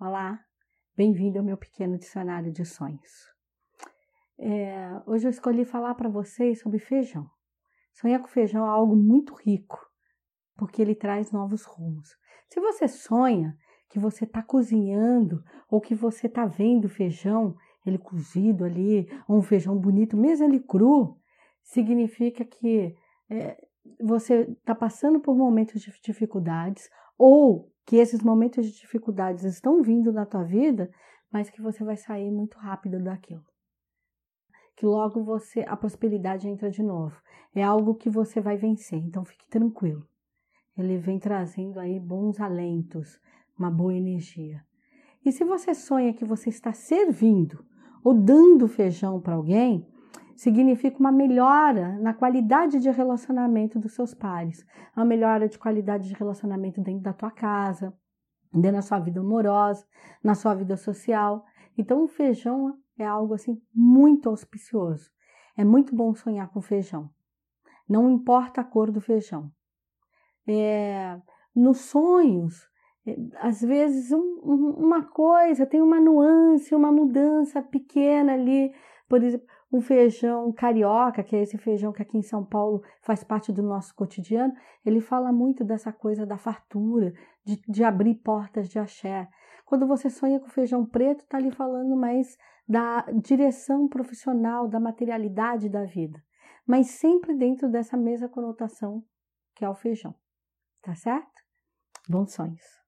Olá, bem-vindo ao meu pequeno dicionário de sonhos. É, hoje eu escolhi falar para vocês sobre feijão. Sonhar com feijão é algo muito rico, porque ele traz novos rumos. Se você sonha que você está cozinhando ou que você está vendo feijão, ele cozido ali, ou um feijão bonito, mesmo ele cru, significa que é, você está passando por momentos de dificuldades ou que esses momentos de dificuldades estão vindo na tua vida, mas que você vai sair muito rápido daquilo. Que logo você a prosperidade entra de novo. É algo que você vai vencer, então fique tranquilo. Ele vem trazendo aí bons alentos, uma boa energia. E se você sonha que você está servindo ou dando feijão para alguém, significa uma melhora na qualidade de relacionamento dos seus pares, uma melhora de qualidade de relacionamento dentro da tua casa, dentro da sua vida amorosa, na sua vida social. Então, o feijão é algo assim muito auspicioso. É muito bom sonhar com feijão. Não importa a cor do feijão. É, nos sonhos, é, às vezes um, uma coisa tem uma nuance, uma mudança pequena ali. Por exemplo, um feijão carioca, que é esse feijão que aqui em São Paulo faz parte do nosso cotidiano, ele fala muito dessa coisa da fartura, de, de abrir portas de axé. Quando você sonha com feijão preto, está ali falando mais da direção profissional, da materialidade da vida, mas sempre dentro dessa mesma conotação que é o feijão. Tá certo? Bons sonhos!